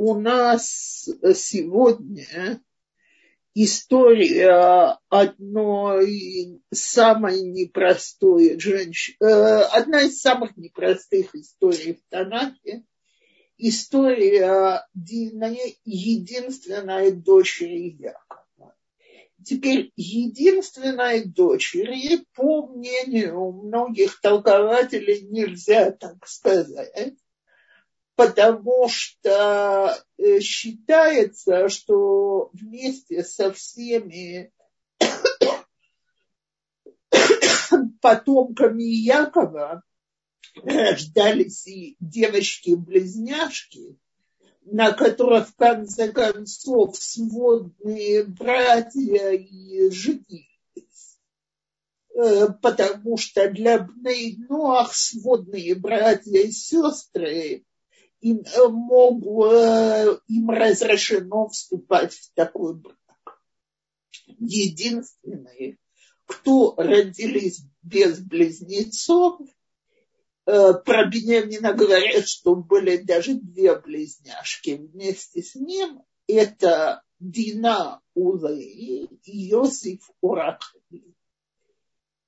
у нас сегодня история одной самой непростой женщины, э, одна из самых непростых историй в Танахе, история Дины, единственной дочери Якова. Теперь единственной дочери, по мнению многих толкователей, нельзя так сказать, потому что э, считается, что вместе со всеми потомками Якова рождались и девочки-близняшки, на которых в конце концов сводные братья и женились. Э, потому что для Бнейноах сводные братья и сестры им, э, мог, э, им разрешено вступать в такой брак. Единственные, кто родились без близнецов, э, про Бенемина говорят, что были даже две близняшки вместе с ним. Это Дина Улей и Иосиф Урахли.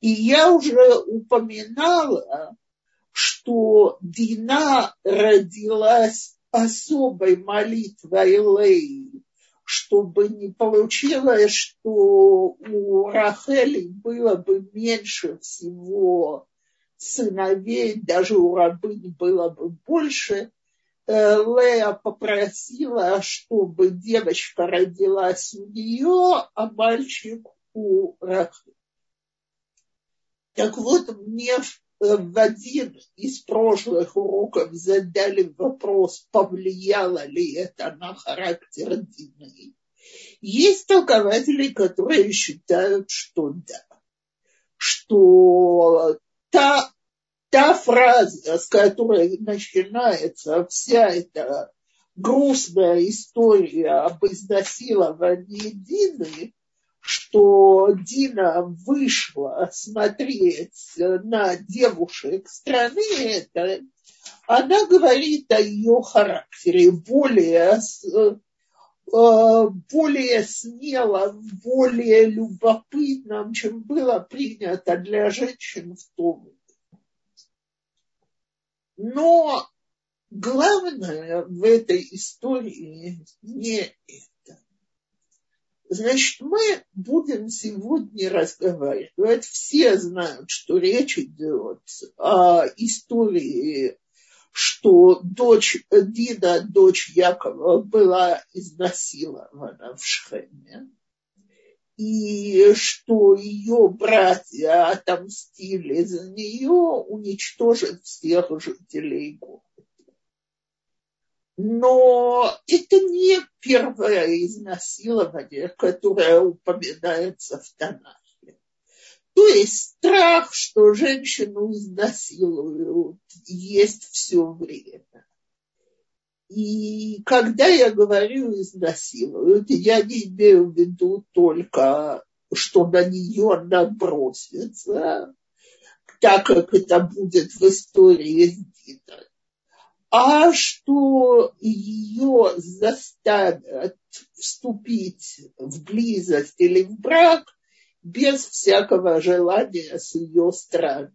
И я уже упоминала, что Дина родилась особой молитвой Леи, чтобы не получилось, что у Рахели было бы меньше всего сыновей, даже у рабынь было бы больше. Лея попросила, чтобы девочка родилась у нее, а мальчик у Рахели. Так вот, мне в один из прошлых уроков задали вопрос, повлияло ли это на характер Дины. Есть толкователи, которые считают, что да, что та, та фраза, с которой начинается вся эта грустная история об изнасиловании Дины, что Дина вышла смотреть на девушек страны это, она говорит о ее характере более, э, более смелом, более любопытном, чем было принято для женщин в то время. Но главное в этой истории не это. Значит, мы будем сегодня разговаривать. Все знают, что речь идет о истории, что дочь Дина, дочь Якова, была изнасилована в Шхеме. И что ее братья отомстили за нее, уничтожив всех жителей города. Но это не первое изнасилование, которое упоминается в Танахе. То есть страх, что женщину изнасилуют, есть все время. И когда я говорю изнасилуют, я не имею в виду только, что на нее набросится, так как это будет в истории с Диной а что ее заставят вступить в близость или в брак без всякого желания с ее стороны.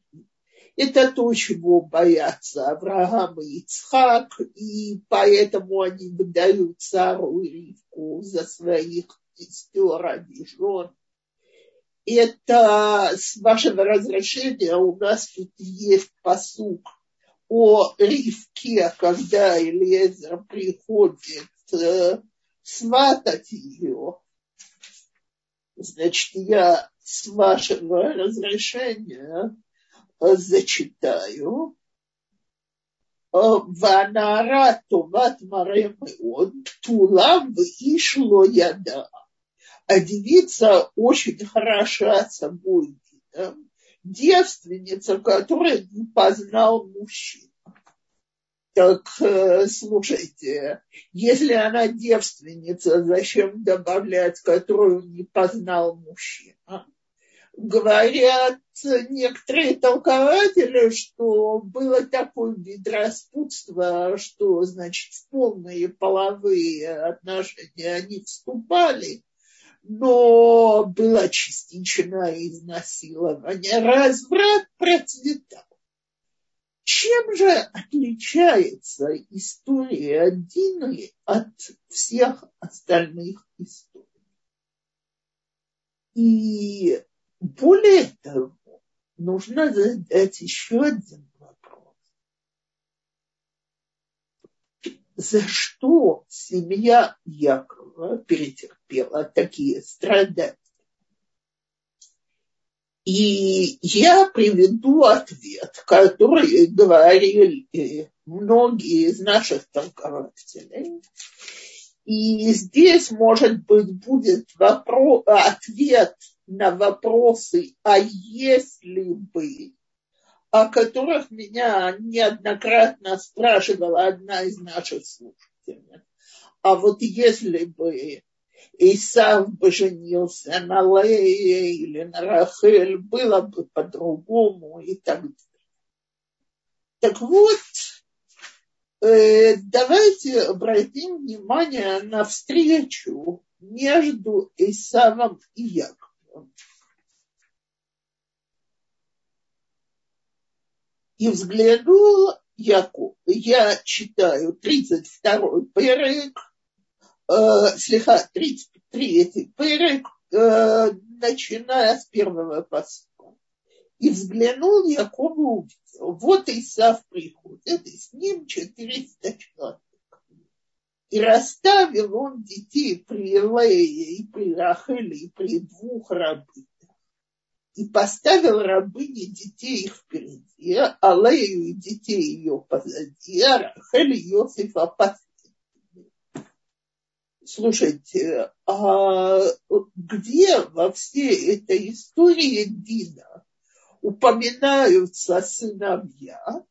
Это то, чего боятся Авраам и Ицхак, и поэтому они выдают Сару и Ривку за своих сестер, а не жен. Это, с вашего разрешения, у нас тут есть посук о Ривке, когда Элиезер приходит э, сватать ее, значит, я с вашего разрешения э, зачитаю. Ванара товат маре меод, птула ишло яда. А девица очень хороша собой видом, девственница, которая не познал мужчину. Так, э, слушайте, если она девственница, зачем добавлять, которую не познал мужчина? говорят некоторые толкователи, что было такое вид распутства, что, значит, в полные половые отношения они вступали, но было частичное изнасилование. Разврат процветал. Чем же отличается история Дины от всех остальных историй? И более того, нужно задать еще один За что семья Якова перетерпела такие страдания? И я приведу ответ, который говорили многие из наших толкователей. И здесь, может быть, будет вопрос, ответ на вопросы «а если бы?», о которых меня неоднократно спрашивала одна из наших слушателей. А вот если бы Исав бы женился на Лее или на Рахель, было бы по-другому и так далее. Так вот, э, давайте обратим внимание на встречу между Исавом и Яковом. И взглянул Яков. Я читаю 32-й перек, э, слегка 33-й перек, э, начиная с первого посла. И взглянул Яков и увидел. Вот Исав приходит, и с ним 400 человек. И расставил он детей при Лее и при Рахеле и при двух рабынях. И поставил рабыни детей их впереди, а Лею и детей ее позади, а Рахель и Иосифа последними. Слушайте, а где во всей этой истории Дина упоминаются сыновья,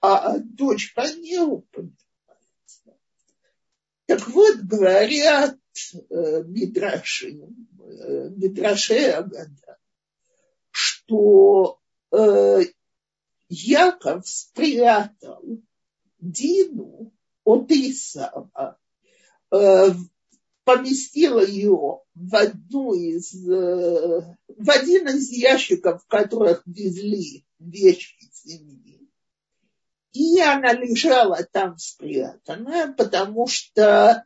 а дочка не упоминается? Так вот, говорят э, Мидраши, э, Мидраши Агада, что э, Яков спрятал Дину от Исава, э, поместил ее в одну из, э, в один из ящиков, в которых везли вещи семьи и она лежала там спрятанная, потому что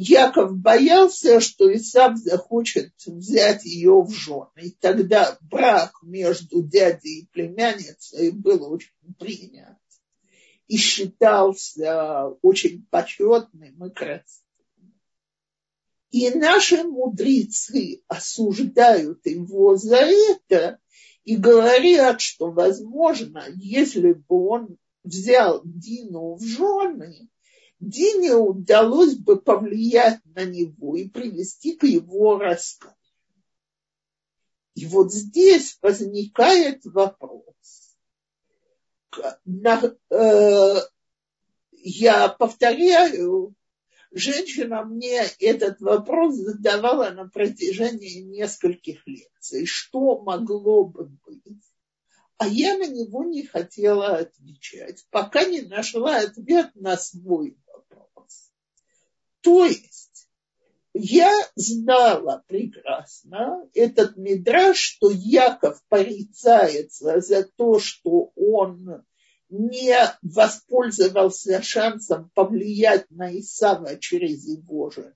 Яков боялся, что Исав захочет взять ее в жены. И тогда брак между дядей и племянницей был очень принят и считался очень почетным и красивым. И наши мудрецы осуждают его за это и говорят, что, возможно, если бы он взял Дину в жены, Дине удалось бы повлиять на него и привести к его рассказу. И вот здесь возникает вопрос. На, э, я повторяю, женщина мне этот вопрос задавала на протяжении нескольких лекций. Что могло бы быть? а я на него не хотела отвечать, пока не нашла ответ на свой. То есть я знала прекрасно этот мидраж, что Яков порицается за то, что он не воспользовался шансом повлиять на Исава через его жену.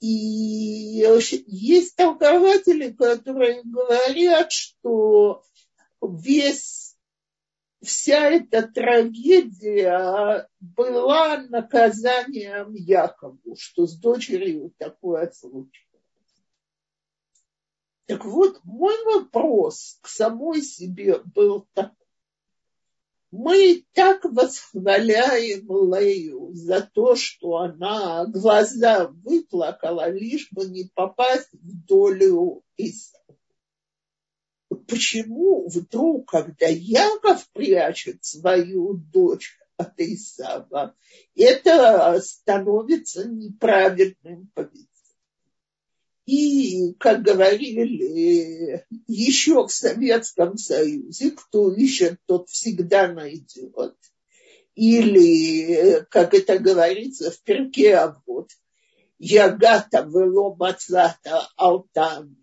И есть толкователи, которые говорят, что весь, вся эта трагедия была наказанием Якову, что с дочерью такое случилось. Так вот, мой вопрос к самой себе был такой. Мы так восхваляем Лею за то, что она глаза выплакала, лишь бы не попасть в долю Исава почему вдруг, когда Яков прячет свою дочь от Исава, это становится неправильным поведением. И, как говорили еще в Советском Союзе, кто ищет, тот всегда найдет. Или, как это говорится в перке, а вот Ягата вело мацата алтамин,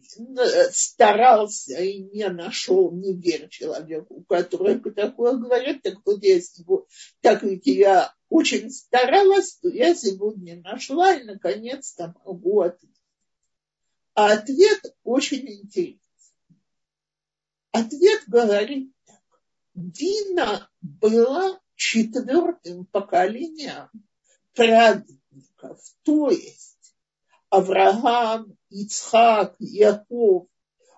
старался и не нашел, не верь человеку, который такое говорит, так вот я его, так ведь я очень старалась, то я сегодня нашла и наконец-то могу ответить. А ответ очень интересный. Ответ говорит так. Дина была четвертым поколением праведников, то есть Авраам, Ицхак, Яков.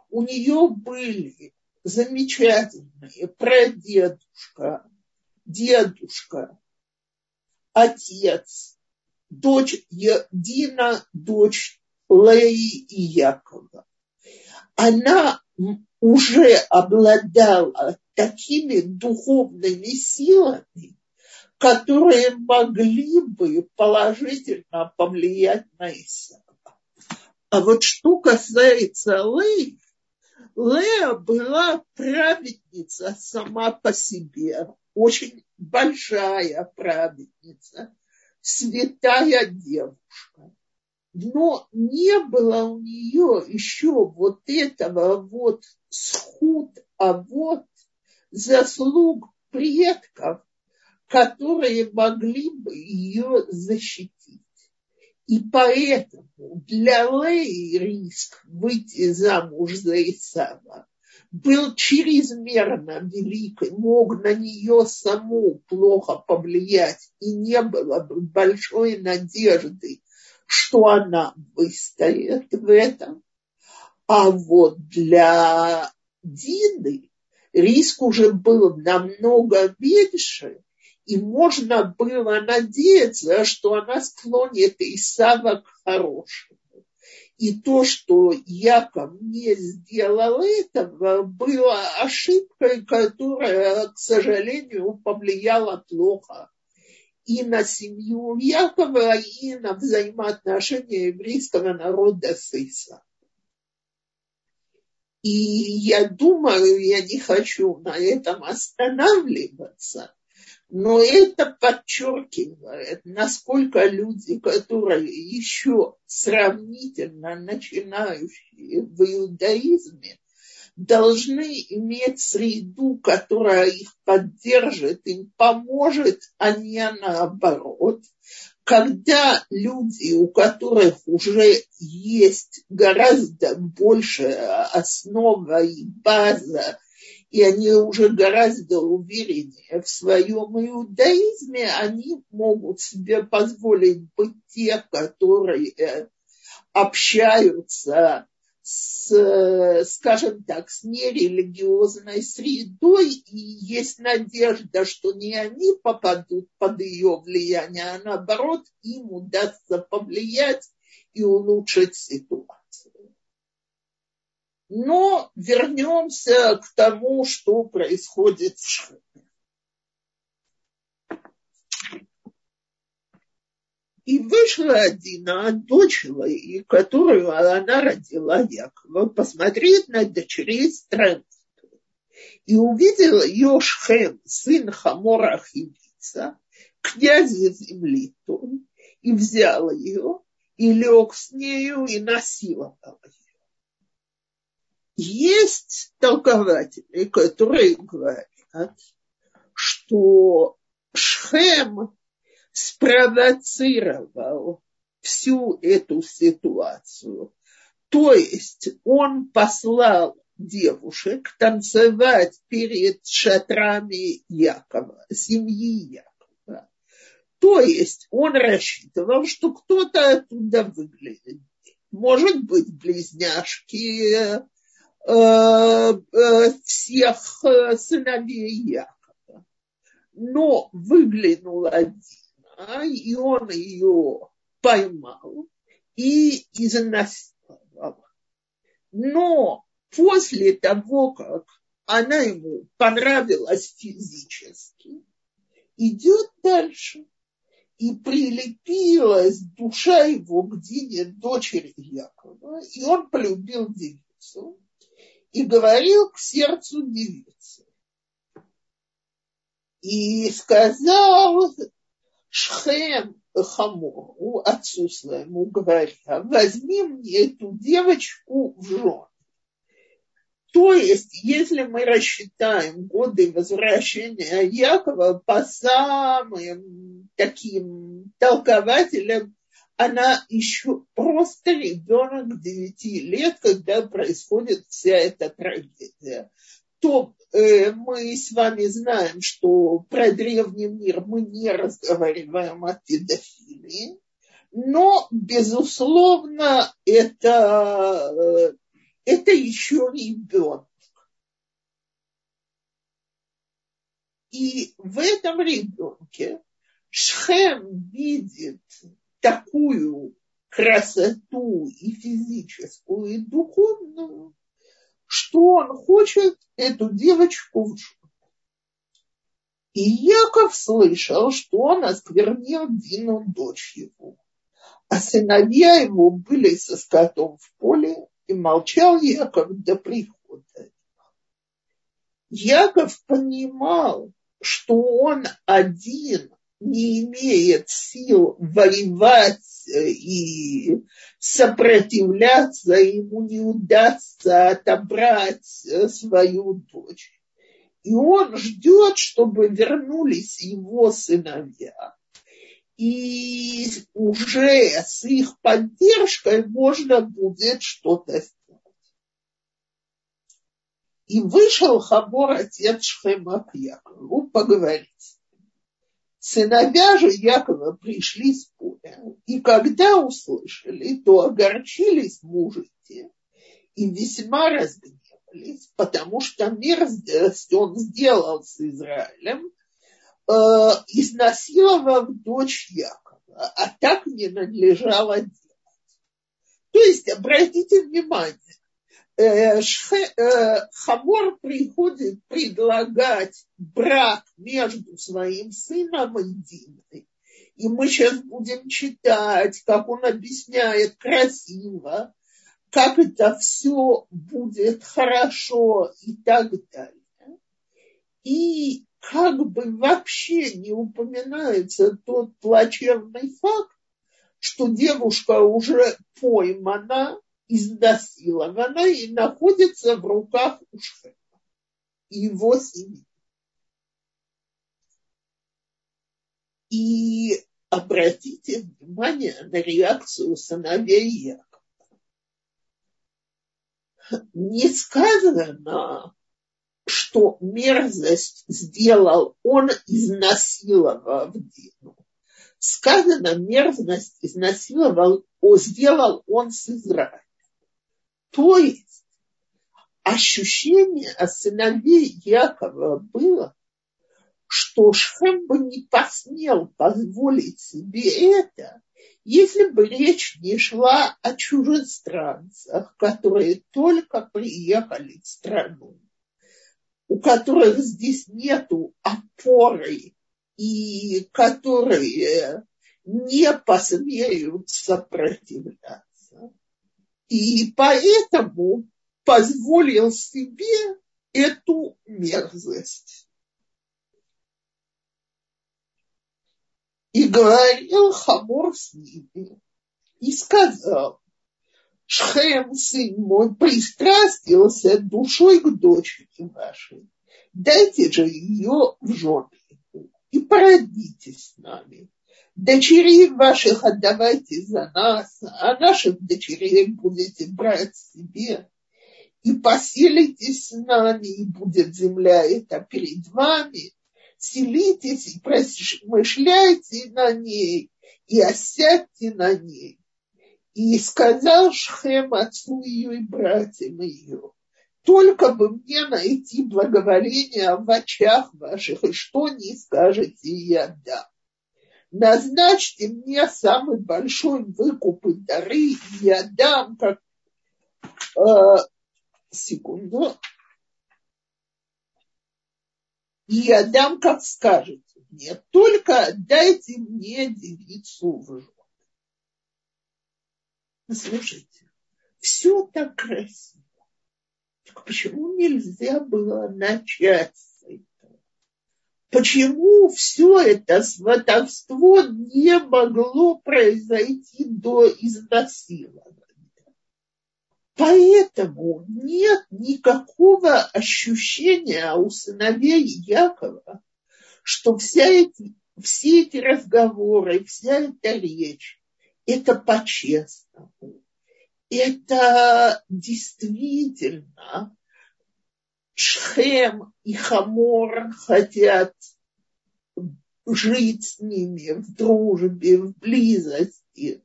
У нее были замечательные прадедушка, дедушка, отец, дочь Дина, дочь Леи и Якова. Она уже обладала такими духовными силами, которые могли бы положительно повлиять на Исава. А вот что касается Леи, Лея была праведница сама по себе, очень большая праведница, святая девушка но не было у нее еще вот этого вот схуд, а вот заслуг предков, которые могли бы ее защитить. И поэтому для Леи риск выйти замуж за Исава был чрезмерно велик, мог на нее саму плохо повлиять, и не было бы большой надежды что она выстоит в этом. А вот для Дины риск уже был намного меньше, и можно было надеяться, что она склонит Исава к хорошему. И то, что Яков не сделал этого, было ошибкой, которая, к сожалению, повлияла плохо и на семью Якова, и на взаимоотношения еврейского народа с Иса. И я думаю, я не хочу на этом останавливаться, но это подчеркивает, насколько люди, которые еще сравнительно начинающие в иудаизме, должны иметь среду, которая их поддержит, им поможет, а не наоборот. Когда люди, у которых уже есть гораздо больше основа и база, и они уже гораздо увереннее в своем иудаизме, они могут себе позволить быть те, которые общаются с, скажем так, с нерелигиозной средой, и есть надежда, что не они попадут под ее влияние, а наоборот, им удастся повлиять и улучшить ситуацию. Но вернемся к тому, что происходит в Шхеме. И вышла Адина, дочь Лаи, которую она родила Якова, посмотреть на дочерей странствия. И увидела Йошхем, сын Хамора Хивица, князя земли и взял ее, и лег с нею, и насиловал ее. Есть толкователи, которые говорят, что Шхем спровоцировал всю эту ситуацию. То есть он послал девушек танцевать перед шатрами Якова, семьи Якова. То есть он рассчитывал, что кто-то оттуда выглядит. Может быть, близняшки всех сыновей Якова. Но выглянул один а, и он ее поймал и изнасиловал. Но после того, как она ему понравилась физически, идет дальше. И прилепилась душа его к Дине, дочери Якова, и он полюбил девицу и говорил к сердцу девицы. И сказал Шхем Хамору, отцу своему, говоря, возьми мне эту девочку в жены. То есть, если мы рассчитаем годы возвращения Якова по самым таким толкователям, она еще просто ребенок 9 лет, когда происходит вся эта трагедия. То э, мы с вами знаем, что про древний мир мы не разговариваем о педофилии, но, безусловно, это, э, это еще ребенок. И в этом ребенке Шхем видит такую красоту и физическую, и духовную, что он хочет эту девочку в жену. И Яков слышал, что он осквернил Дину дочь его. А сыновья его были со скотом в поле, и молчал Яков до прихода. Яков понимал, что он один не имеет сил воевать э, и сопротивляться, ему не удастся отобрать э, свою дочь. И он ждет, чтобы вернулись его сыновья. И уже с их поддержкой можно будет что-то сделать. И вышел Хабор, отец Шхема к Якову, поговорить. Сыновья же Якова пришли с поля, и когда услышали, то огорчились мужите и весьма разгневались, потому что мерзость он сделал с Израилем, э, изнасиловав дочь Якова, а так не надлежало делать. То есть, обратите внимание, Хамор приходит предлагать брак между своим сыном и Диной. И мы сейчас будем читать, как он объясняет красиво, как это все будет хорошо и так далее. И как бы вообще не упоминается тот плачевный факт, что девушка уже поймана, изнасилована и находится в руках у Шхема и его семьи. И обратите внимание на реакцию сыновей Якова. Не сказано, что мерзость сделал он, изнасиловав Дину. Сказано, мерзость изнасиловал, сделал он с Израилем. То есть ощущение сыновей Якова было, что Шхем бы не посмел позволить себе это, если бы речь не шла о чужестранцах, которые только приехали в страну, у которых здесь нету опоры и которые не посмеют сопротивляться и поэтому позволил себе эту мерзость. И говорил Хамор с ними и сказал, Шхем, сын мой, пристрастился душой к дочери вашей. Дайте же ее в жены и породитесь с нами дочерей ваших отдавайте за нас, а наших дочерей будете брать себе. И поселитесь с нами, и будет земля эта перед вами. Селитесь и промышляйте на ней, и осядьте на ней. И сказал Шхем отцу ее и братьям ее, только бы мне найти благоволение в очах ваших, и что не скажете, я дам назначьте мне самый большой выкуп и дары, и я дам, как... Э, секунду. И я дам, как скажете мне. Только дайте мне девицу в жены. Слушайте, все так красиво. Так почему нельзя было начать? Почему все это сватовство не могло произойти до изнасилования? Поэтому нет никакого ощущения у сыновей Якова, что вся эти, все эти разговоры, вся эта речь, это по-честному. Это действительно Шхем и Хамор хотят жить с ними в дружбе, в близости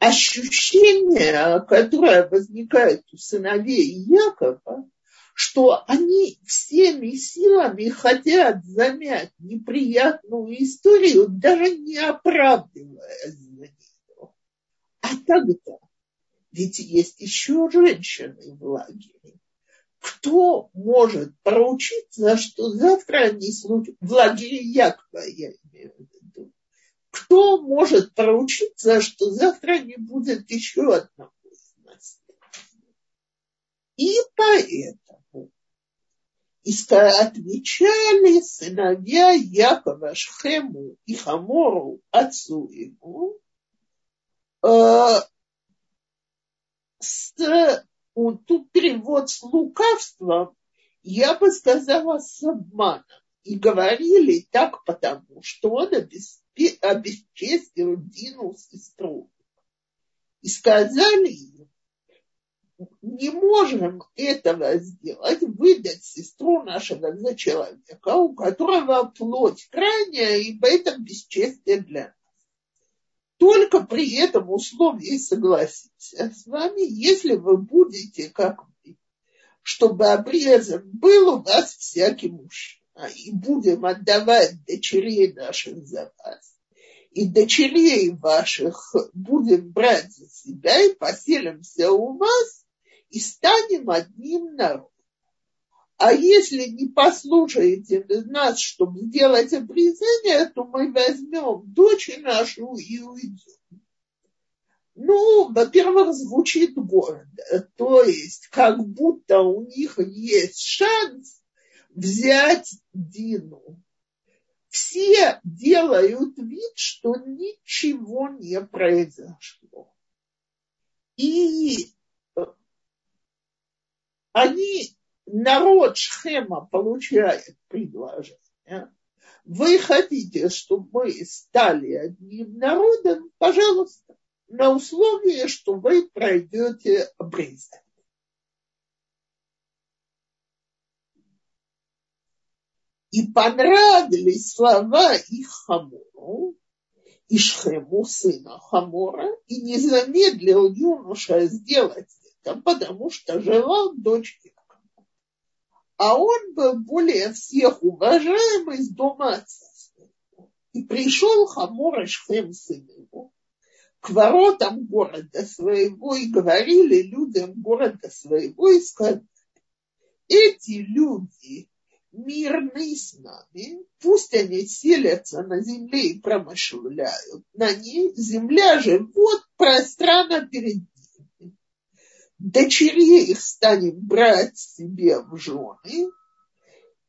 ощущение, которое возникает у сыновей Якова, что они всеми силами хотят замять неприятную историю, даже не оправдывая за нее. А тогда, ведь есть еще женщины в лагере, кто может поручиться, что завтра они случатся, в лагере Якова, я имею в виду, кто может поручиться, что завтра не будет еще одного из нас? И поэтому отвечали сыновья Якова Шхему и Хамору, отцу ему, э, с, вот перевод с лукавством, я бы сказала с обманом. И говорили так потому, что он обесчестил Дину сестру. И сказали ей, не можем этого сделать, выдать сестру нашего за человека, у которого плоть крайняя, ибо это бесчестие для нас. Только при этом условии согласимся с вами, если вы будете, как мы, чтобы обрезан был у вас всякий мужчина и будем отдавать дочерей наших за вас, и дочерей ваших будем брать за себя и поселимся у вас, и станем одним народом. А если не послушаете нас, чтобы сделать обрезание, то мы возьмем дочь нашу и уйдем. Ну, во-первых, звучит гордо, то есть как будто у них есть шанс взять Дину. Все делают вид, что ничего не произошло. И э, они, народ Шхема получает предложение. Вы хотите, чтобы мы стали одним народом? Пожалуйста, на условии, что вы пройдете обрезание. И понравились слова их Хамору, Ишхему, сына Хамора, и не замедлил юноша сделать это, потому что желал Якова. А он был более всех уважаемый из дома отца. И пришел Хамор Ишхем, сын его, к воротам города своего и говорили людям города своего и сказали, эти люди мирны с нами, пусть они селятся на земле и промышляют на ней, земля же вот пространно перед ними. Дочерей их станем брать себе в жены,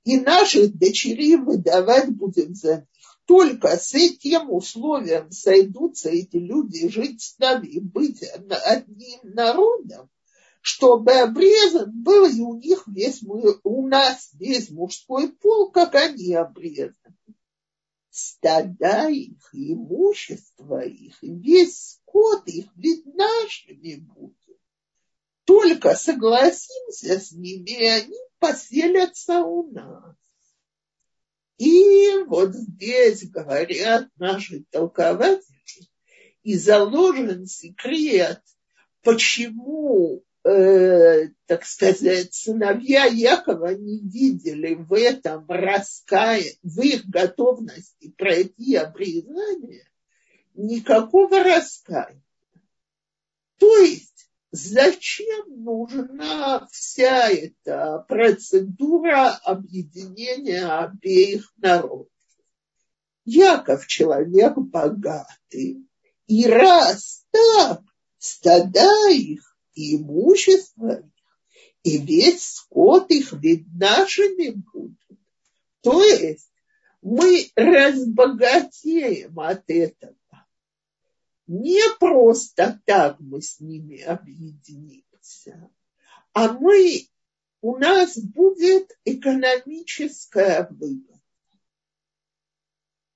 и наших дочерей выдавать будем за них. Только с этим условием сойдутся эти люди жить с нами и быть одним народом, чтобы обрезан был и у них весь, у нас весь мужской пол, как они обрезаны. Стада их, имущество их, весь скот их ведь нашими будут. Только согласимся с ними, они поселятся у нас. И вот здесь говорят наши толкователи, и заложен секрет, почему э, так сказать, сыновья Якова не видели в этом раская, в их готовности пройти обрезание никакого раскаяния. То есть, зачем нужна вся эта процедура объединения обеих народов? Яков человек богатый, и раз так, стада их и имущество их, и весь скот их ведь нашими будут. То есть мы разбогатеем от этого. Не просто так мы с ними объединимся, а мы, у нас будет экономическая выгода.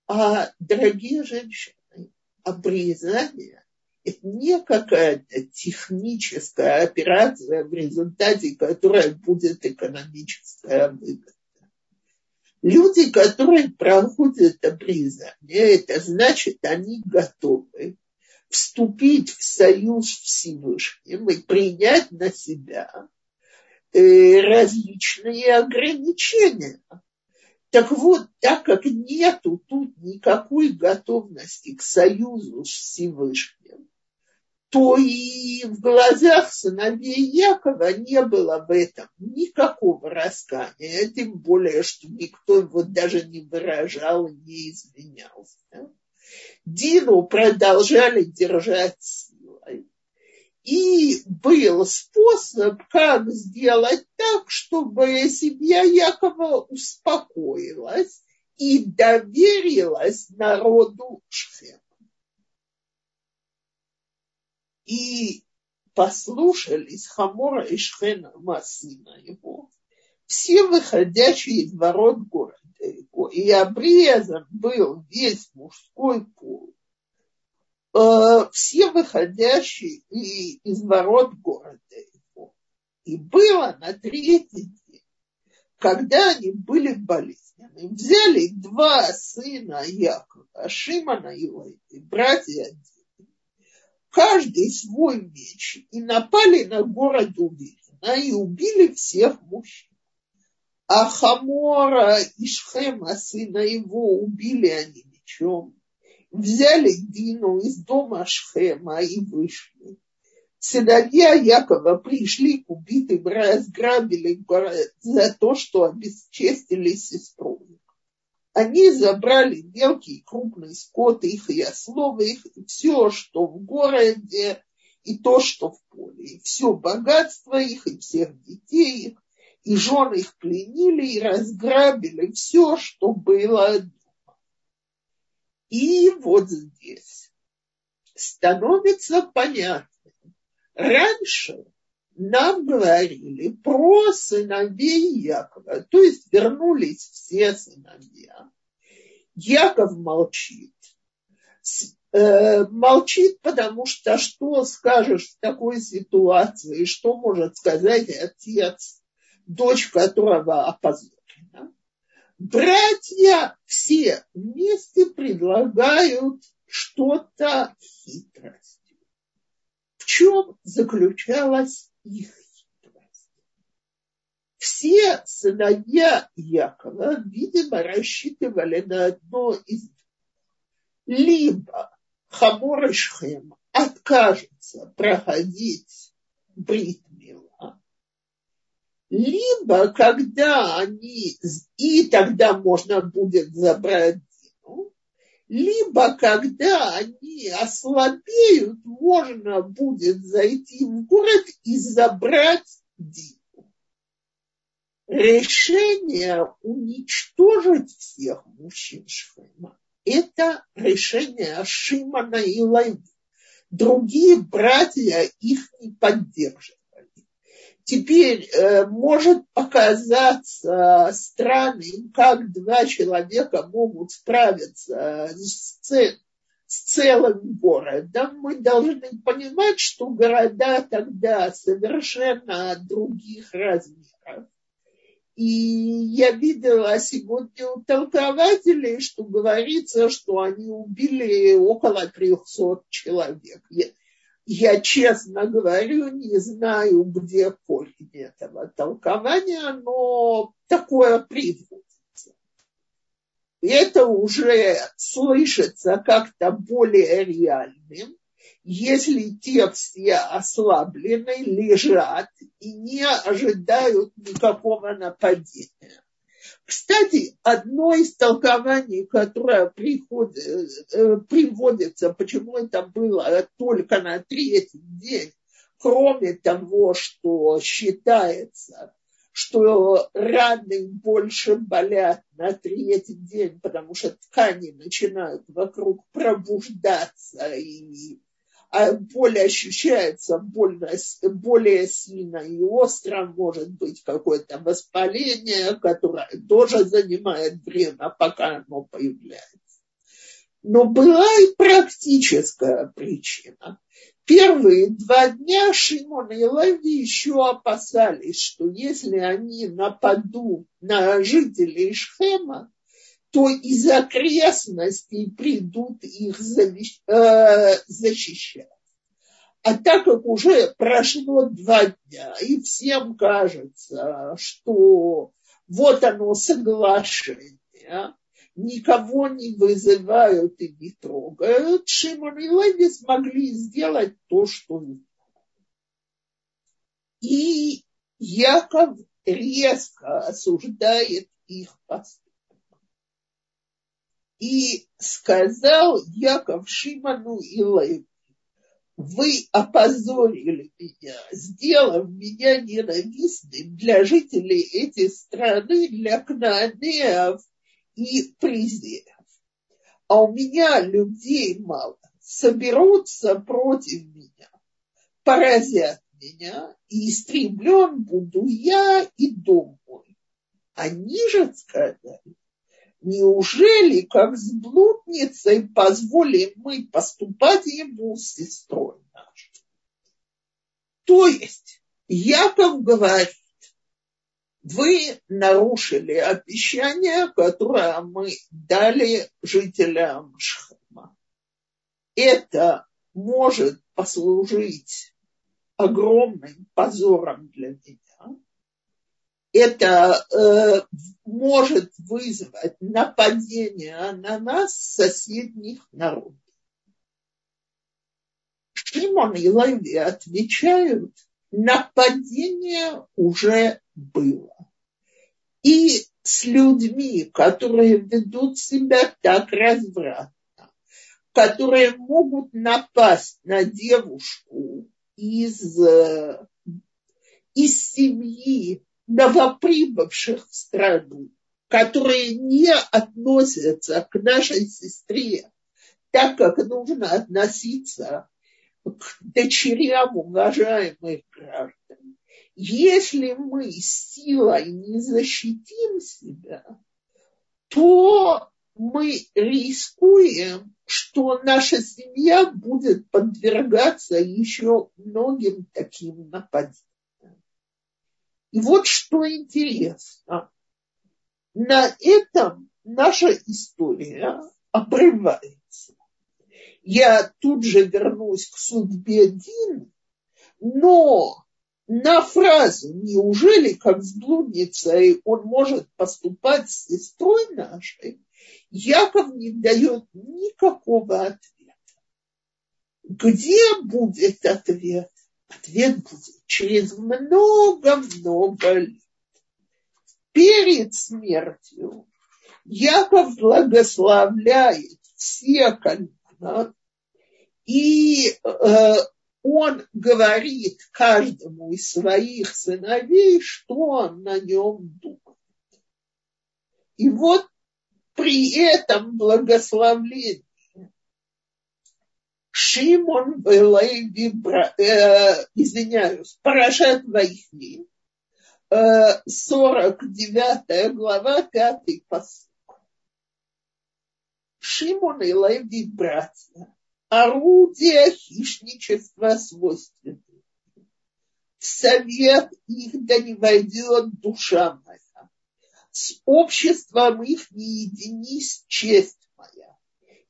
А, дорогие женщины, обрезание – это не какая-то техническая операция, в результате которой будет экономическая выгода. Люди, которые проходят обрезание, это значит, они готовы вступить в союз Всевышним и принять на себя э, различные ограничения. Так вот, так как нету тут никакой готовности к союзу с Всевышним, то и в глазах сыновей Якова не было в этом никакого раскаяния, тем более, что никто его даже не выражал, не извинялся. Дину продолжали держать силой. И был способ, как сделать так, чтобы семья Якова успокоилась и доверилась народу Шхема. И послушались Хамора и Шхена Масина его, все выходящие из ворот города и обрезан был весь мужской пол, э, все выходящие из ворот города его. И было на третий день, когда они были болезненны, взяли два сына Якова, Шимана и Лейты, братья каждый свой меч, и напали на город уверенно, и убили всех мужчин. А Хамора и Шхема, сына его, убили они мечом. Взяли Дину из дома Шхема и вышли. Сыновья Якова пришли к убитым, разграбили за то, что обесчестили сестру. Они забрали мелкий и крупный скот их и ослов их, и все, что в городе, и то, что в поле, и все богатство их, и всех детей их, и жены их пленили и разграбили все, что было. И вот здесь становится понятно. Раньше нам говорили про сыновей Якова, то есть вернулись все сыновья. Яков молчит. Э, молчит, потому что что скажешь в такой ситуации, что может сказать отец дочь которого опозорена. Братья все вместе предлагают что-то хитростью. В чем заключалась их хитрость? Все сыновья Якова, видимо, рассчитывали на одно из либо Хамор откажется проходить брит либо когда они, и тогда можно будет забрать Дину, либо когда они ослабеют, можно будет зайти в город и забрать Дину. Решение уничтожить всех мужчин Шхема – это решение Шимана и Лайви. Другие братья их не поддержат теперь э, может показаться странным, как два человека могут справиться с, цел, с целым городом. Мы должны понимать, что города тогда совершенно других размеров. И я видела сегодня у толкователей, что говорится, что они убили около 300 человек. Я, честно говорю, не знаю, где корень этого толкования, но такое приводится. Это уже слышится как-то более реальным, если те все ослаблены, лежат и не ожидают никакого нападения. Кстати, одно из толкований, которое приходит, э, приводится, почему это было только на третий день, кроме того, что считается, что раны больше болят на третий день, потому что ткани начинают вокруг пробуждаться, и боль ощущается больно, более сильно и остро, может быть какое-то воспаление, которое тоже занимает время, пока оно появляется. Но была и практическая причина. Первые два дня Шимон и Леви еще опасались, что если они нападут на жителей Шхема, то из окрестностей придут их э, защищать. А так как уже прошло два дня, и всем кажется, что вот оно соглашение, никого не вызывают и не трогают, Шимон и Леви смогли сделать то, что И Яков резко осуждает их поступок. И сказал Яков Шимону и Леви, вы опозорили меня, сделав меня ненавистным для жителей этой страны, для кнаанеев и презиров. А у меня людей мало. Соберутся против меня, поразят меня, и истреблен буду я и дом мой. Они же сказали, неужели как с блудницей позволим мы поступать ему с сестрой нашей? То есть Яков говорит, вы нарушили обещание, которое мы дали жителям Шхема. Это может послужить огромным позором для меня. Это э, может вызвать нападение на нас соседних народов. Шимон и Леви отвечают, нападение уже было. И с людьми, которые ведут себя так развратно, которые могут напасть на девушку из, э, из семьи новоприбывших в страну, которые не относятся к нашей сестре так, как нужно относиться к дочерям уважаемых граждан. Если мы силой не защитим себя, то мы рискуем, что наша семья будет подвергаться еще многим таким нападениям. Вот что интересно. На этом наша история обрывается. Я тут же вернусь к судьбе Дин, но на фразу «Неужели, как с блудницей, он может поступать с сестрой нашей?» Яков не дает никакого ответа. Где будет ответ? Ответ будет через много-много лет. Перед смертью Яков благословляет все колена, и э, он говорит каждому из своих сыновей, что он на нем думает. И вот при этом благословлении Шимон Белейви, э, извиняюсь, Парашат Вайхни, э, 49 глава, 5 посыл. Шимон и Леви братья, орудия хищничества свойственны. Совет их да не войдет душа моя. С обществом их не единись честь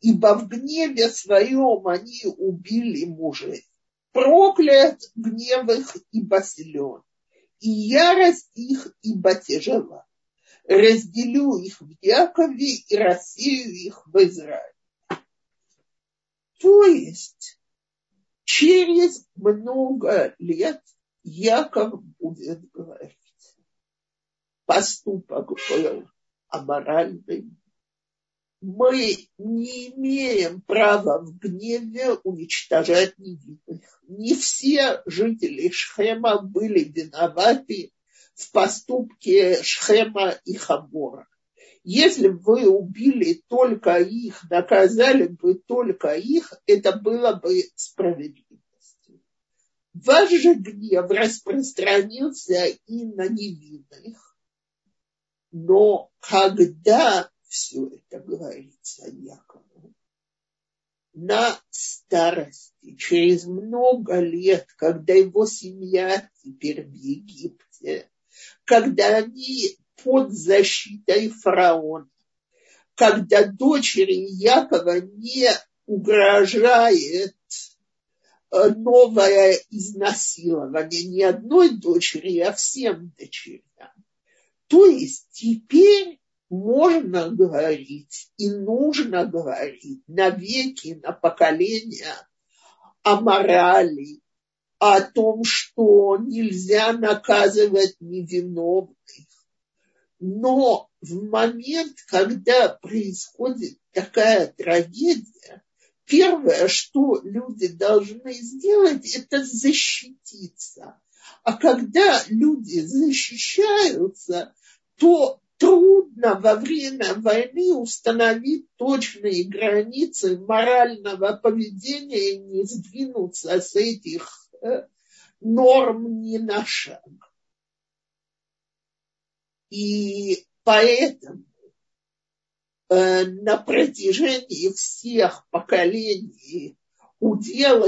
ибо в гневе своем они убили мужей. Проклят гнев их, ибо силен, и ярость их, ибо тяжела. Разделю их в Якове и рассею их в Израиле. То есть через много лет Яков будет говорить, поступок был аморальным, мы не имеем права в гневе уничтожать невинных. Не все жители Шхема были виноваты в поступке Шхема и Хабора. Если бы вы убили только их, наказали бы только их, это было бы справедливостью. Ваш же гнев распространился и на невинных. Но когда все это говорится Якову, на старости, через много лет, когда его семья теперь в Египте, когда они под защитой фараона, когда дочери Якова не угрожает э, новое изнасилование не одной дочери, а всем дочерям. То есть теперь можно говорить и нужно говорить на веки, на поколения о морали, о том, что нельзя наказывать невиновных. Но в момент, когда происходит такая трагедия, первое, что люди должны сделать, это защититься. А когда люди защищаются, то трудно во время войны установить точные границы морального поведения и не сдвинуться с этих э, норм ни на шаг. И поэтому э, на протяжении всех поколений удел,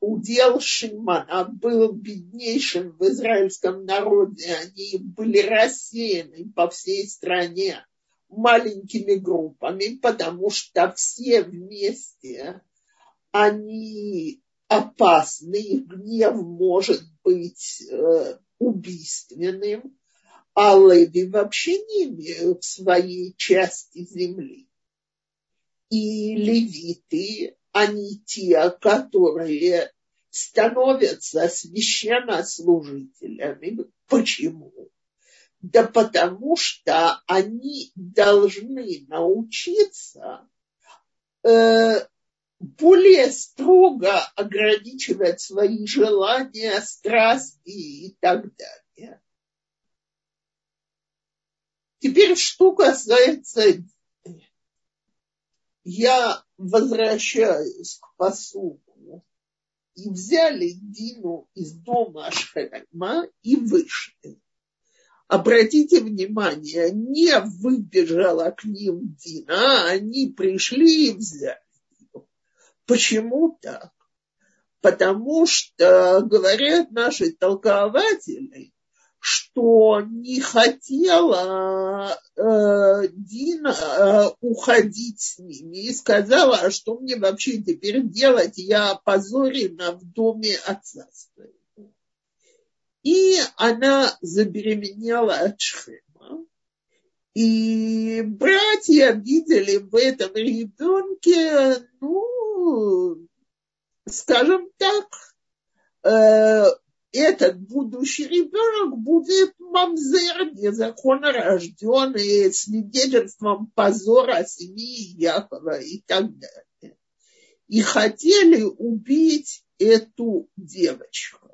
удел Шимана был беднейшим в израильском народе. Они были рассеяны по всей стране маленькими группами, потому что все вместе они опасны, их гнев может быть э, убийственным, а леви вообще не имеют своей части земли. И левиты они те, которые становятся священнослужителями. Почему? Да потому что они должны научиться э, более строго ограничивать свои желания, страсти и так далее. Теперь, что касается я возвращаюсь к посуку, и взяли Дину из дома Ашхема и вышли. Обратите внимание, не выбежала к ним Дина, а они пришли и взяли ее. Почему так? Потому что, говорят наши толкователи, что не хотела э, Дина э, уходить с ними и сказала, а что мне вообще теперь делать, я опозорена в доме отца своего. И она забеременела от Шхема. И братья видели в этом ребенке, ну, скажем так, э, этот будущий ребенок будет мамзер, незаконно рожденный, свидетельством позора семьи Якова и так далее. И хотели убить эту девочку,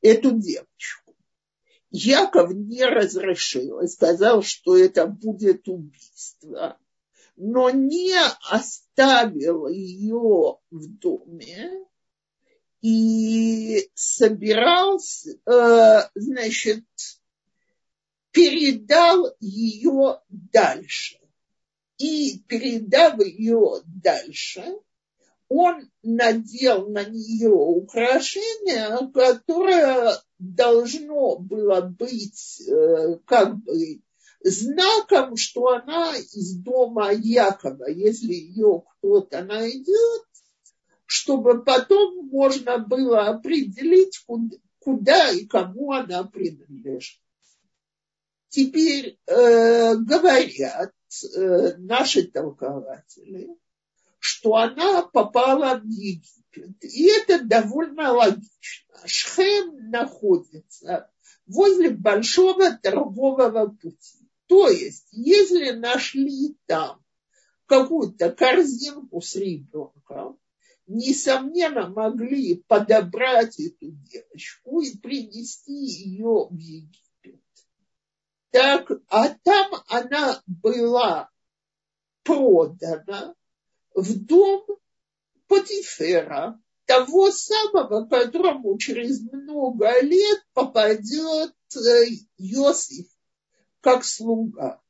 эту девочку. Яков не разрешил и сказал, что это будет убийство, но не оставил ее в доме, и собирался, э, значит, передал ее дальше. И передав ее дальше, он надел на нее украшение, которое должно было быть э, как бы знаком, что она из дома Якова. Если ее кто-то найдет, чтобы потом можно было определить, куда, и кому она принадлежит. Теперь э, говорят э, наши толкователи, что она попала в Египет. И это довольно логично. Шхем находится возле большого торгового пути. То есть, если нашли там какую-то корзинку с ребенком, несомненно, могли подобрать эту девочку и принести ее в Египет. Так, а там она была продана в дом Патифера, того самого, которому через много лет попадет Иосиф как слуга.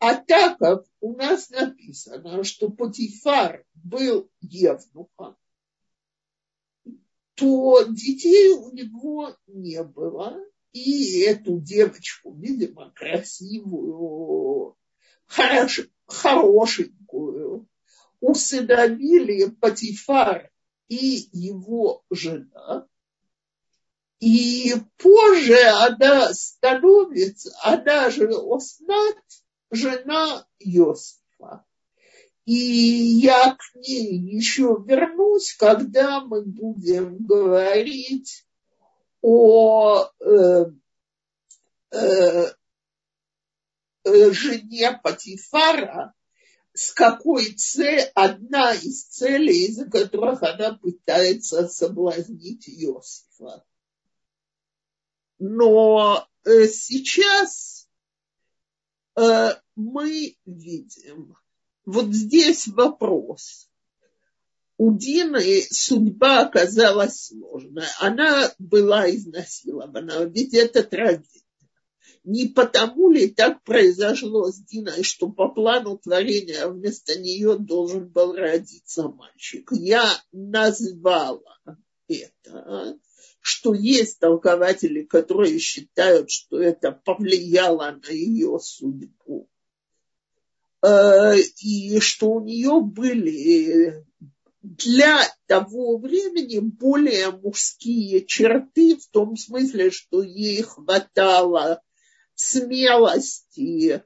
А так как у нас написано, что Патифар был евнухом, то детей у него не было. И эту девочку, видимо, красивую, хорош, хорошенькую, усыновили Патифар и его жена. И позже она становится, она же Оснат, жена Йосифа. И я к ней еще вернусь, когда мы будем говорить о э, э, э жене Патифара, с какой цель, одна из целей, из-за которых она пытается соблазнить Иосифа. Но э, сейчас мы видим, вот здесь вопрос. У Дины судьба оказалась сложная. Она была изнасилована, ведь это трагедия не потому ли так произошло с Диной, что по плану творения вместо нее должен был родиться мальчик. Я назвала это, что есть толкователи, которые считают, что это повлияло на ее судьбу. Э, и что у нее были для того времени более мужские черты, в том смысле, что ей хватало смелости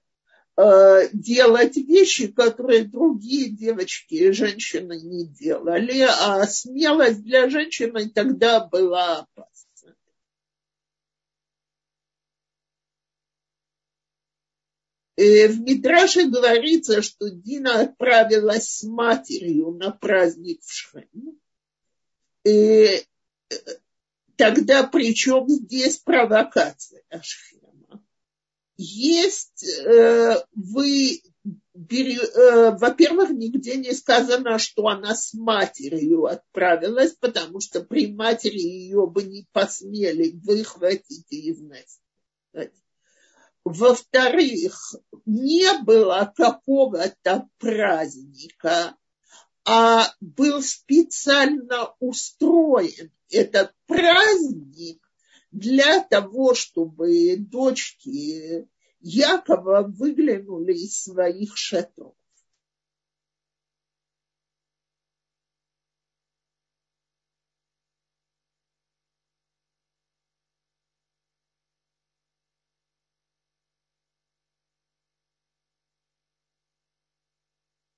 делать вещи, которые другие девочки и женщины не делали, а смелость для женщины тогда была опасна. И в Мидраше говорится, что Дина отправилась с матерью на праздник в Шхем. И э, тогда причем здесь провокация Шхем? Есть э, вы э, во-первых, нигде не сказано, что она с матерью отправилась, потому что при матери ее бы не посмели выхватить и изнасиловать. Во-вторых, не было какого-то праздника, а был специально устроен этот праздник для того, чтобы дочки Якова выглянули из своих шатров.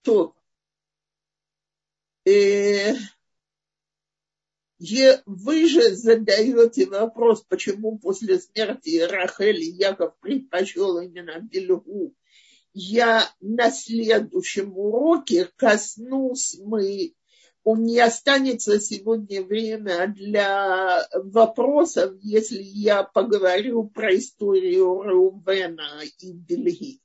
То, э, вы же задаете вопрос, почему после смерти Рахели Яков предпочел именно Бельгу. Я на следующем уроке коснусь мы не останется сегодня время для вопросов, если я поговорю про историю Рувена и Бельгии.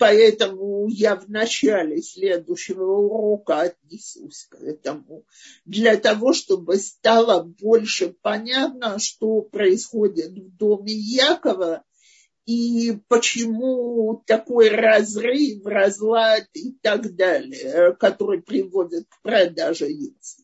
Поэтому я в начале следующего урока отнесусь к этому, для того, чтобы стало больше понятно, что происходит в доме Якова и почему такой разрыв, разлад и так далее, который приводит к продаже яйца.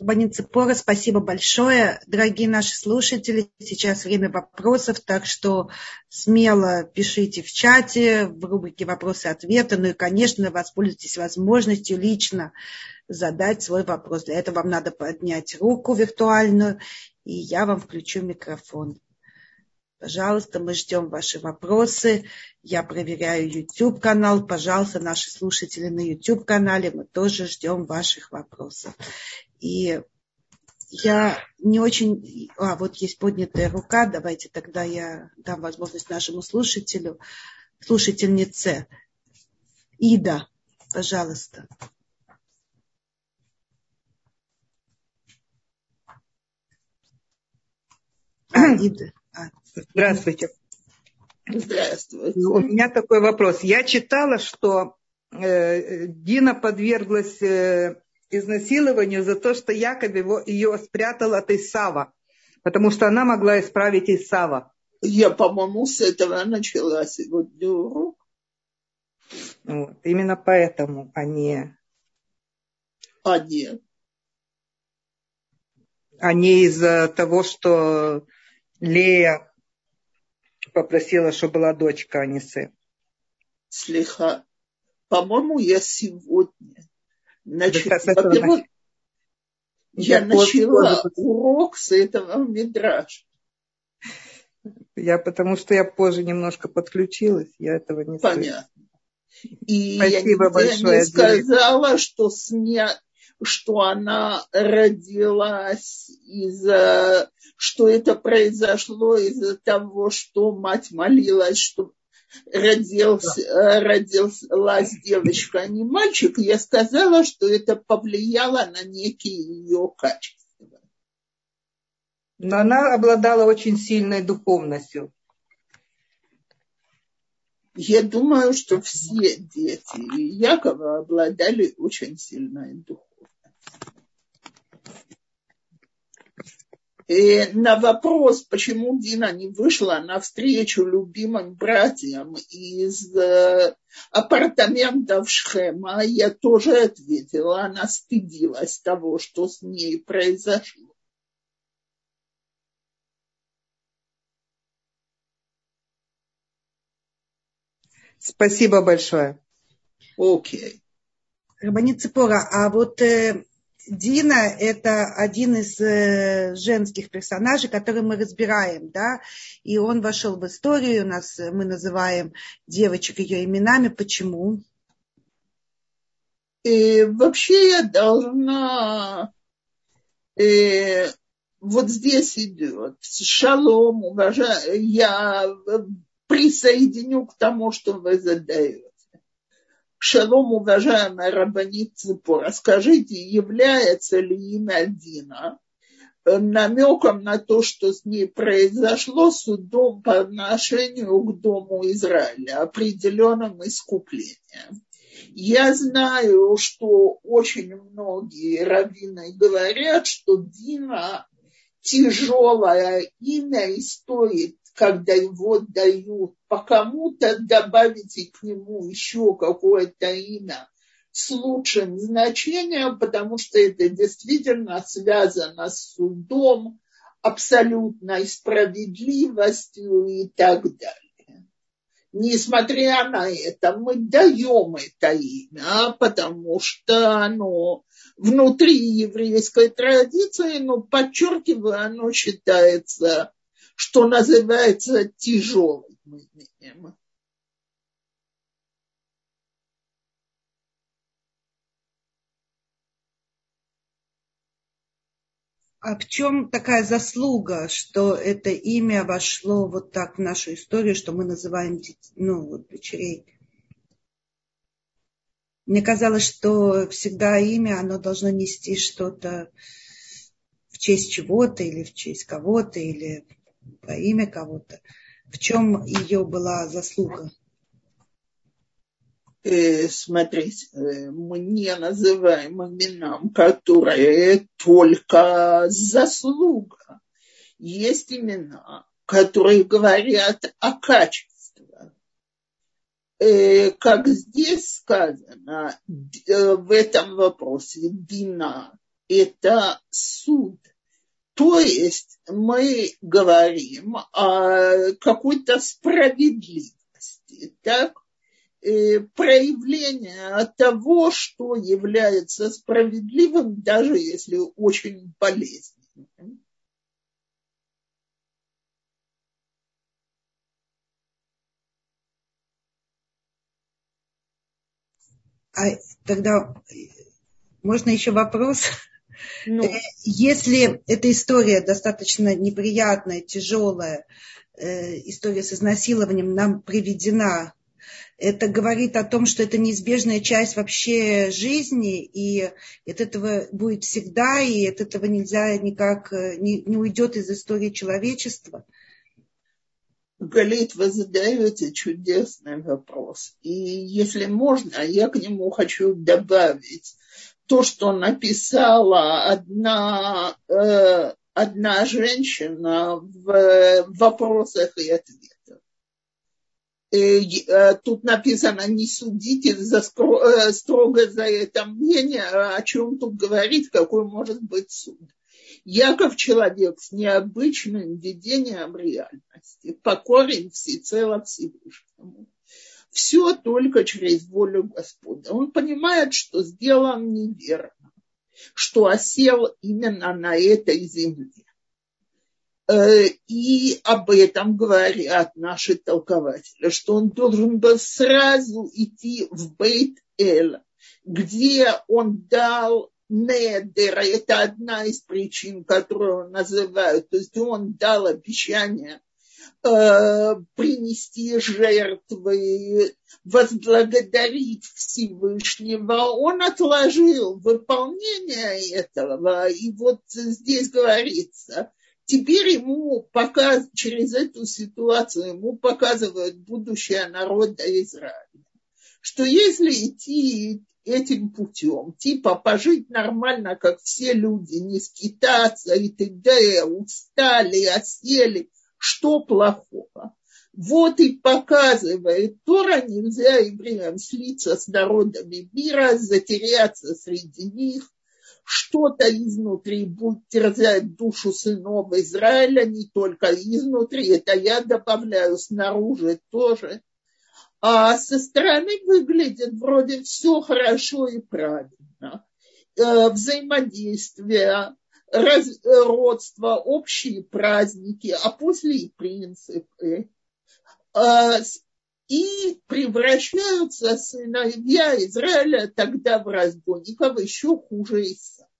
Банин Цепора, спасибо большое. Дорогие наши слушатели, сейчас время вопросов, так что смело пишите в чате, в рубрике «Вопросы-ответы». Ну и, конечно, воспользуйтесь возможностью лично задать свой вопрос. Для этого вам надо поднять руку виртуальную, и я вам включу микрофон. Пожалуйста, мы ждем ваши вопросы. Я проверяю YouTube канал. Пожалуйста, наши слушатели на YouTube канале, мы тоже ждем ваших вопросов. И Я не очень... А, вот есть поднятая рука. Давайте тогда я дам возможность нашему слушателю, слушательнице. Ида, пожалуйста. А, Ида. А. Здравствуйте. Здравствуйте. У меня такой вопрос. Я читала, что э, Дина подверглась э, изнасилованию за то, что якобы его, ее спрятал от Исава, потому что она могла исправить Исава. Я, по-моему, с этого начала сегодня урок. Вот. Именно поэтому они... А нет. А не из-за того, что Лея попросила, чтобы была дочка, а не сын. Слегка. По-моему, я сегодня начала... Во-первых, я начала урок с этого мидража. Я потому что я позже немножко подключилась, я этого не Понятно. И Спасибо я большое. не сказала, что смя... что она родилась из-за, что это произошло из-за того, что мать молилась, что родился, да. родилась девочка, а не мальчик. Я сказала, что это повлияло на некие ее качества. Но она обладала очень сильной духовностью. Я думаю, что все дети Якова обладали очень сильной духовностью. И на вопрос, почему Дина не вышла навстречу любимым братьям из э, апартаментов Шхема, я тоже ответила, она стыдилась того, что с ней произошло. Спасибо большое. Окей. Okay. Рабанит Ципора, а вот э, Дина – это один из э, женских персонажей, который мы разбираем, да, и он вошел в историю, у нас э, мы называем девочек ее именами. Почему? И вообще я должна э, вот здесь идет шалом, уважаю, я присоединю к тому, что вы задаете. Шалом, уважаемая Рабанит Ципора, скажите, является ли имя Дина намеком на то, что с ней произошло судом по отношению к Дому Израиля, определенным искуплением? Я знаю, что очень многие раввины говорят, что Дина тяжелое имя и стоит когда его дают, по кому-то добавите к нему еще какое-то имя с лучшим значением, потому что это действительно связано с судом, абсолютной справедливостью и так далее. Несмотря на это, мы даем это имя, потому что оно внутри еврейской традиции, но подчеркиваю, оно считается что называется тяжелым мнением. А в чем такая заслуга, что это имя вошло вот так в нашу историю, что мы называем ну, вот, дочерей? Мне казалось, что всегда имя, оно должно нести что-то в честь чего-то или в честь кого-то, или во имя кого-то. В чем ее была заслуга? Э, смотрите, э, мы не называем именам, которые только заслуга. Есть имена, которые говорят о качестве. Э, как здесь сказано, в этом вопросе Дина – это суд – то есть мы говорим о какой-то справедливости, так? Э, проявление того, что является справедливым, даже если очень болезненным. А тогда можно еще вопрос? Ну. Э, если эта история достаточно неприятная, тяжелая, э, история с изнасилованием нам приведена, это говорит о том, что это неизбежная часть вообще жизни, и от этого будет всегда, и от этого нельзя никак, э, не, не уйдет из истории человечества. Галит, вы задаете чудесный вопрос. И если можно, я к нему хочу добавить то, что написала одна, э, одна женщина в вопросах и ответах. И, э, тут написано, не судите за, э, строго за это мнение, а о чем тут говорить, какой может быть суд. Яков человек с необычным видением реальности, покорен всецело Всевышнему. Все только через волю Господа. Он понимает, что сделан неверно, что осел именно на этой земле. Э, и об этом говорят наши толкователи, что он должен был сразу идти в Бейт-Эль, где он дал Недер, это одна из причин, которую называют, то есть он дал обещание принести жертвы, возблагодарить Всевышнего, он отложил выполнение этого. И вот здесь говорится, теперь ему показ, через эту ситуацию ему показывают будущее народа Израиля, что если идти этим путем, типа пожить нормально, как все люди, не скитаться и т.д., устали, осели, что плохого? Вот и показывает, Тора нельзя евреям слиться с народами мира, затеряться среди них, что-то изнутри будет терзать душу сынов Израиля, не только изнутри, это я добавляю снаружи тоже а со стороны выглядит вроде все хорошо и правильно. Э, взаимодействие, раз, родство, общие праздники, а после и принципы. Э, и превращаются сыновья Израиля тогда в разбойников еще хуже Исаака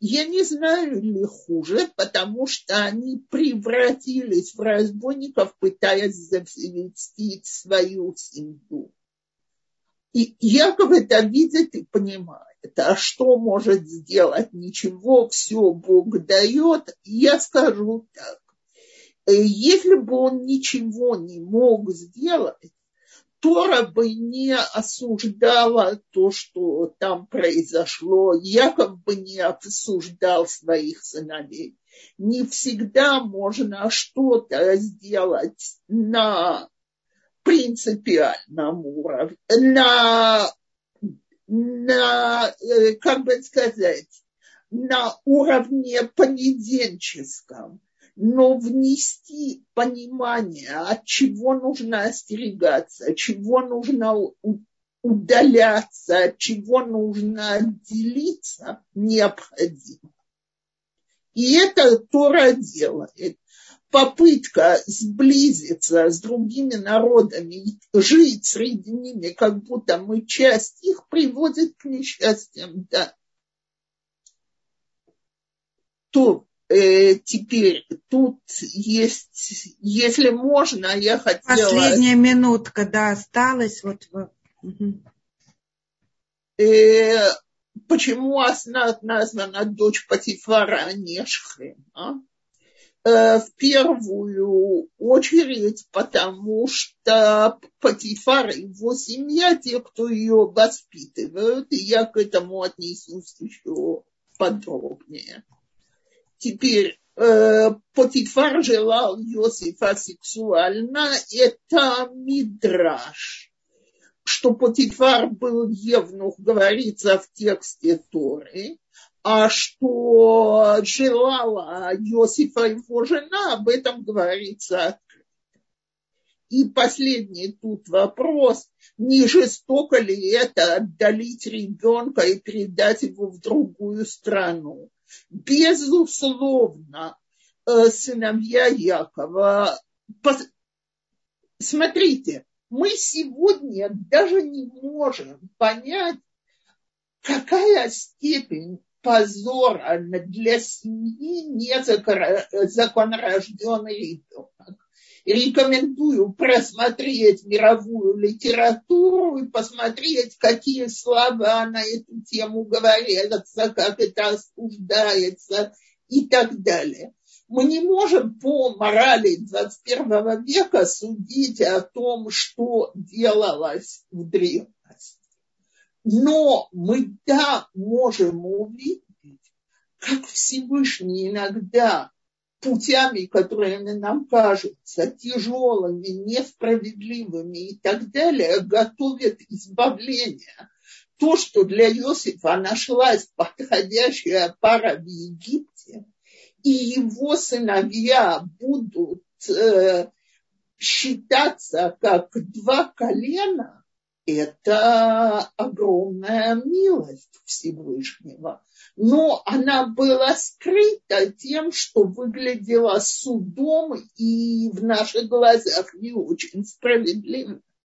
я не знаю ли хуже, потому что они превратились в разбойников, пытаясь заместить свою семью. И Яков это видит и понимает. А что может сделать? Ничего, все Бог дает. Я скажу так. Если бы он ничего не мог сделать, Тора бы не осуждала то, что там произошло, Яков бы не осуждал своих сыновей. Не всегда можно что-то сделать на принципиальном уровне, на, на, э, как бы сказать, на уровне поведенческом но внести понимание, от чего нужно остерегаться, от чего нужно удаляться, от чего нужно отделиться, необходимо. И это Тора делает. Попытка сблизиться с другими народами, жить среди ними, как будто мы часть их, приводит к несчастьям. Да. То э, теперь тут есть, если можно, я хотела... Последняя минутка, да, осталась. Вот, угу. э, почему Аснат названа дочь Патифара, а не Шхема? Э, в первую очередь, потому что Патифар и его семья, те, кто ее воспитывают, и я к этому отнесусь еще подробнее. Теперь э, Потифар желал Иосифа сексуально, это мидраж. Что Потифар был евнух, говорится в тексте Торы, что желала Иосифа его жена, об этом говорится. И последний тут вопрос, не жестоко ли это отдалить ребенка и передать его в другую страну? Безусловно, э, сыновья Якова. Смотрите, мы сегодня даже не можем понять, какая степень позора для семьи незаконорожденный ребенок. Рекомендую просмотреть мировую литературу и посмотреть, какие слова на эту тему говорятся, как это осуждается и так далее. Мы не можем по морали 21 века судить о том, что делалось в древности. Но мы, да, можем увидеть, как Всевышний иногда путями, которые нам кажутся тяжелыми, несправедливыми и так далее, готовят избавление. То, что для Иосифа нашлась подходящая пара в Египте, и его сыновья будут э, считаться как два колена, это огромная милость Всевышнего. Но она была скрыта тем, что выглядела судом и в наших глазах не очень справедливым.